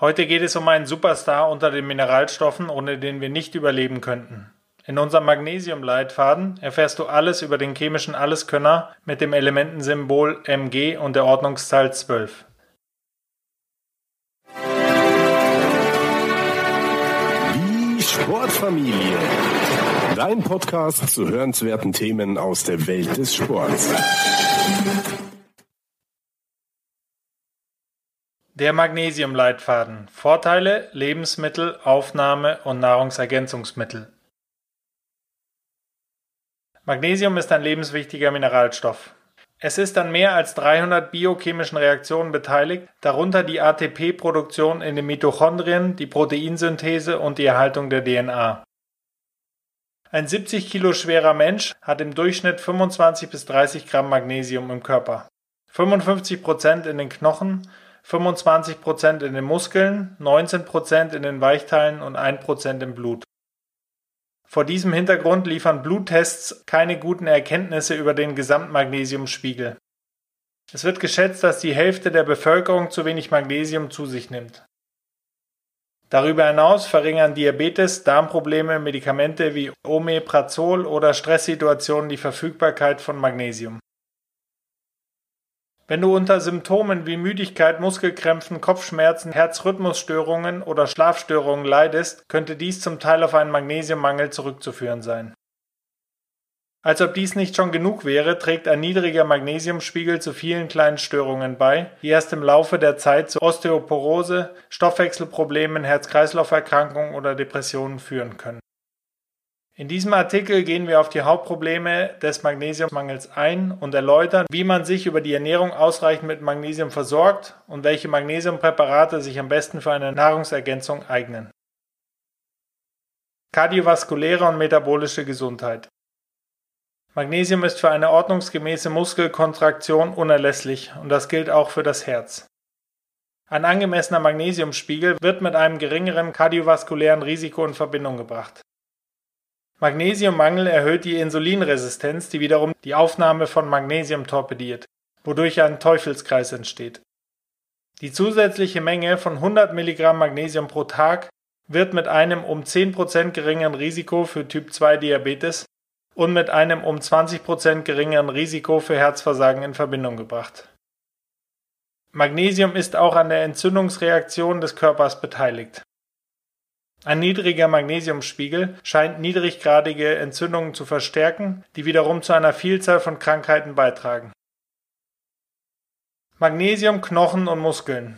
Heute geht es um einen Superstar unter den Mineralstoffen, ohne den wir nicht überleben könnten. In unserem Magnesium-Leitfaden erfährst du alles über den chemischen Alleskönner mit dem Elementensymbol Mg und der Ordnungszahl 12. Die Sportfamilie. Dein Podcast zu hörenswerten Themen aus der Welt des Sports. Der Magnesium-Leitfaden. Vorteile, Lebensmittel, Aufnahme und Nahrungsergänzungsmittel. Magnesium ist ein lebenswichtiger Mineralstoff. Es ist an mehr als 300 biochemischen Reaktionen beteiligt, darunter die ATP-Produktion in den Mitochondrien, die Proteinsynthese und die Erhaltung der DNA. Ein 70 Kilo schwerer Mensch hat im Durchschnitt 25 bis 30 Gramm Magnesium im Körper. 55 Prozent in den Knochen, 25 Prozent in den Muskeln, 19 Prozent in den Weichteilen und 1 Prozent im Blut. Vor diesem Hintergrund liefern Bluttests keine guten Erkenntnisse über den Gesamtmagnesiumspiegel. Es wird geschätzt, dass die Hälfte der Bevölkerung zu wenig Magnesium zu sich nimmt. Darüber hinaus verringern Diabetes, Darmprobleme, Medikamente wie Omeprazol oder Stresssituationen die Verfügbarkeit von Magnesium. Wenn du unter Symptomen wie Müdigkeit, Muskelkrämpfen, Kopfschmerzen, Herzrhythmusstörungen oder Schlafstörungen leidest, könnte dies zum Teil auf einen Magnesiummangel zurückzuführen sein. Als ob dies nicht schon genug wäre, trägt ein niedriger Magnesiumspiegel zu vielen kleinen Störungen bei, die erst im Laufe der Zeit zu Osteoporose, Stoffwechselproblemen, Herz-Kreislauf-Erkrankungen oder Depressionen führen können. In diesem Artikel gehen wir auf die Hauptprobleme des Magnesiummangels ein und erläutern, wie man sich über die Ernährung ausreichend mit Magnesium versorgt und welche Magnesiumpräparate sich am besten für eine Nahrungsergänzung eignen. Kardiovaskuläre und metabolische Gesundheit. Magnesium ist für eine ordnungsgemäße Muskelkontraktion unerlässlich und das gilt auch für das Herz. Ein angemessener Magnesiumspiegel wird mit einem geringeren kardiovaskulären Risiko in Verbindung gebracht. Magnesiummangel erhöht die Insulinresistenz, die wiederum die Aufnahme von Magnesium torpediert, wodurch ein Teufelskreis entsteht. Die zusätzliche Menge von 100 Milligramm Magnesium pro Tag wird mit einem um 10% geringeren Risiko für Typ 2 Diabetes und mit einem um 20% geringeren Risiko für Herzversagen in Verbindung gebracht. Magnesium ist auch an der Entzündungsreaktion des Körpers beteiligt. Ein niedriger Magnesiumspiegel scheint niedriggradige Entzündungen zu verstärken, die wiederum zu einer Vielzahl von Krankheiten beitragen. Magnesium, Knochen und Muskeln.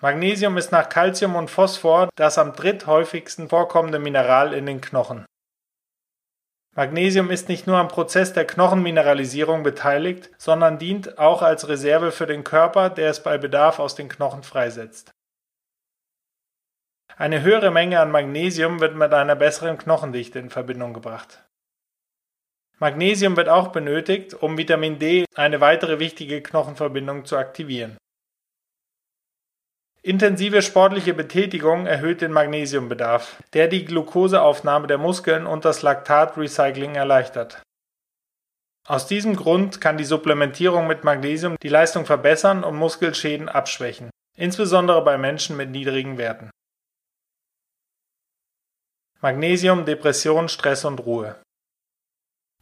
Magnesium ist nach Calcium und Phosphor das am dritthäufigsten vorkommende Mineral in den Knochen. Magnesium ist nicht nur am Prozess der Knochenmineralisierung beteiligt, sondern dient auch als Reserve für den Körper, der es bei Bedarf aus den Knochen freisetzt. Eine höhere Menge an Magnesium wird mit einer besseren Knochendichte in Verbindung gebracht. Magnesium wird auch benötigt, um Vitamin D, eine weitere wichtige Knochenverbindung, zu aktivieren. Intensive sportliche Betätigung erhöht den Magnesiumbedarf, der die Glukoseaufnahme der Muskeln und das Laktatrecycling erleichtert. Aus diesem Grund kann die Supplementierung mit Magnesium die Leistung verbessern und Muskelschäden abschwächen, insbesondere bei Menschen mit niedrigen Werten. Magnesium, Depression, Stress und Ruhe.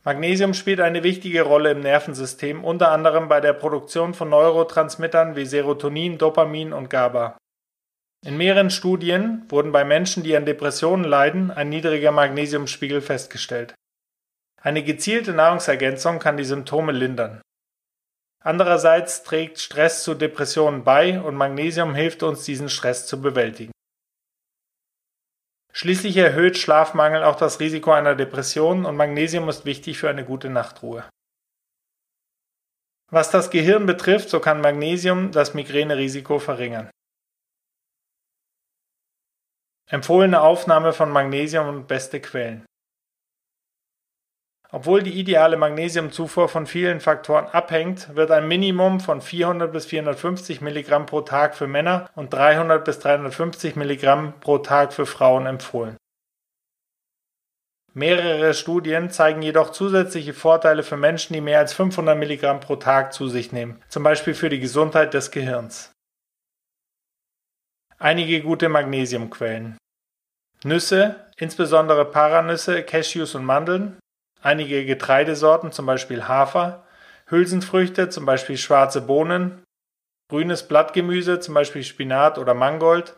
Magnesium spielt eine wichtige Rolle im Nervensystem, unter anderem bei der Produktion von Neurotransmittern wie Serotonin, Dopamin und GABA. In mehreren Studien wurden bei Menschen, die an Depressionen leiden, ein niedriger Magnesiumspiegel festgestellt. Eine gezielte Nahrungsergänzung kann die Symptome lindern. Andererseits trägt Stress zu Depressionen bei und Magnesium hilft uns, diesen Stress zu bewältigen. Schließlich erhöht Schlafmangel auch das Risiko einer Depression und Magnesium ist wichtig für eine gute Nachtruhe. Was das Gehirn betrifft, so kann Magnesium das Migränerisiko verringern. Empfohlene Aufnahme von Magnesium und beste Quellen. Obwohl die ideale Magnesiumzufuhr von vielen Faktoren abhängt, wird ein Minimum von 400 bis 450 Milligramm pro Tag für Männer und 300 bis 350 Milligramm pro Tag für Frauen empfohlen. Mehrere Studien zeigen jedoch zusätzliche Vorteile für Menschen, die mehr als 500 Milligramm pro Tag zu sich nehmen, zum Beispiel für die Gesundheit des Gehirns. Einige gute Magnesiumquellen. Nüsse, insbesondere Paranüsse, Cashews und Mandeln. Einige Getreidesorten, zum Beispiel Hafer. Hülsenfrüchte, zum Beispiel schwarze Bohnen. Grünes Blattgemüse, zum Beispiel Spinat oder Mangold.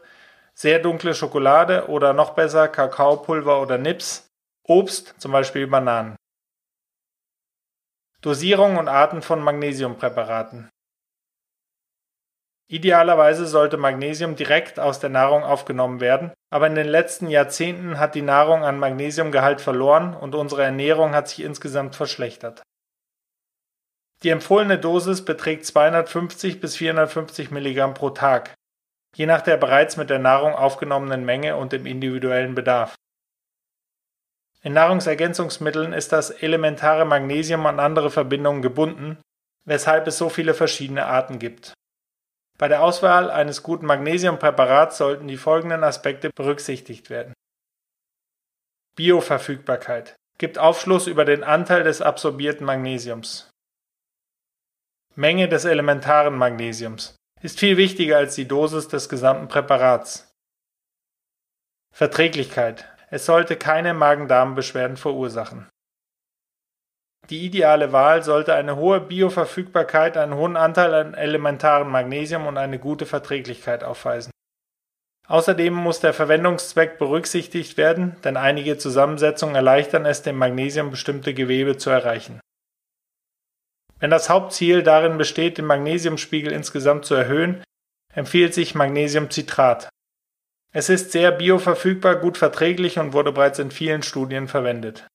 Sehr dunkle Schokolade oder noch besser Kakaopulver oder Nips. Obst, zum Beispiel Bananen. Dosierung und Arten von Magnesiumpräparaten. Idealerweise sollte Magnesium direkt aus der Nahrung aufgenommen werden, aber in den letzten Jahrzehnten hat die Nahrung an Magnesiumgehalt verloren und unsere Ernährung hat sich insgesamt verschlechtert. Die empfohlene Dosis beträgt 250 bis 450 Milligramm pro Tag, je nach der bereits mit der Nahrung aufgenommenen Menge und dem individuellen Bedarf. In Nahrungsergänzungsmitteln ist das elementare Magnesium an andere Verbindungen gebunden, weshalb es so viele verschiedene Arten gibt. Bei der Auswahl eines guten Magnesiumpräparats sollten die folgenden Aspekte berücksichtigt werden. Bioverfügbarkeit gibt Aufschluss über den Anteil des absorbierten Magnesiums. Menge des elementaren Magnesiums ist viel wichtiger als die Dosis des gesamten Präparats. Verträglichkeit. Es sollte keine Magen-Darm-Beschwerden verursachen. Die ideale Wahl sollte eine hohe Bioverfügbarkeit, einen hohen Anteil an elementaren Magnesium und eine gute Verträglichkeit aufweisen. Außerdem muss der Verwendungszweck berücksichtigt werden, denn einige Zusammensetzungen erleichtern es, dem Magnesium bestimmte Gewebe zu erreichen. Wenn das Hauptziel darin besteht, den Magnesiumspiegel insgesamt zu erhöhen, empfiehlt sich Magnesiumcitrat. Es ist sehr bioverfügbar, gut verträglich und wurde bereits in vielen Studien verwendet.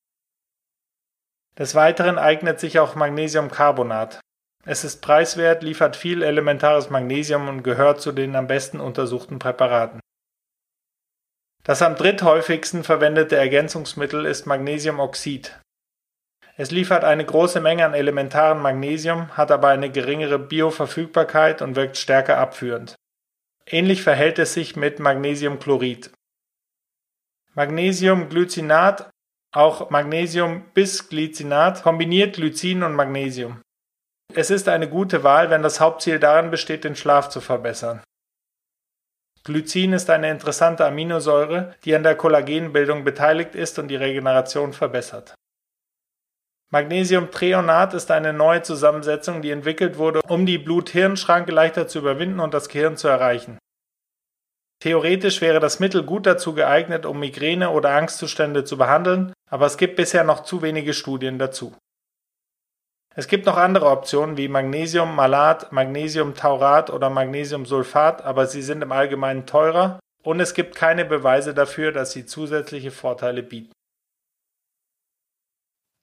Des Weiteren eignet sich auch Magnesiumcarbonat. Es ist preiswert, liefert viel elementares Magnesium und gehört zu den am besten untersuchten Präparaten. Das am dritthäufigsten verwendete Ergänzungsmittel ist Magnesiumoxid. Es liefert eine große Menge an elementarem Magnesium, hat aber eine geringere Bioverfügbarkeit und wirkt stärker abführend. Ähnlich verhält es sich mit Magnesiumchlorid. Magnesiumglycinat auch Magnesium-Bisglycinat kombiniert Glycin und Magnesium. Es ist eine gute Wahl, wenn das Hauptziel darin besteht, den Schlaf zu verbessern. Glycin ist eine interessante Aminosäure, die an der Kollagenbildung beteiligt ist und die Regeneration verbessert. Magnesiumtreonat ist eine neue Zusammensetzung, die entwickelt wurde, um die Blut-Hirn-Schranke leichter zu überwinden und das Gehirn zu erreichen. Theoretisch wäre das Mittel gut dazu geeignet, um Migräne oder Angstzustände zu behandeln, aber es gibt bisher noch zu wenige Studien dazu. Es gibt noch andere Optionen wie Magnesiummalat, Magnesiumtaurat oder Magnesiumsulfat, aber sie sind im Allgemeinen teurer und es gibt keine Beweise dafür, dass sie zusätzliche Vorteile bieten.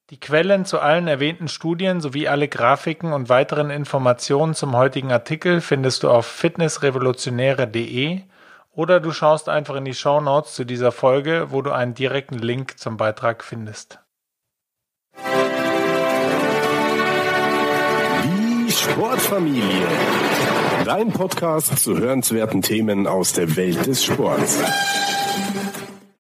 Die Quellen zu allen erwähnten Studien sowie alle Grafiken und weiteren Informationen zum heutigen Artikel findest du auf fitnessrevolutionäre.de oder du schaust einfach in die Show Notes zu dieser Folge, wo du einen direkten Link zum Beitrag findest. Die Sportfamilie. Dein Podcast zu hörenswerten Themen aus der Welt des Sports.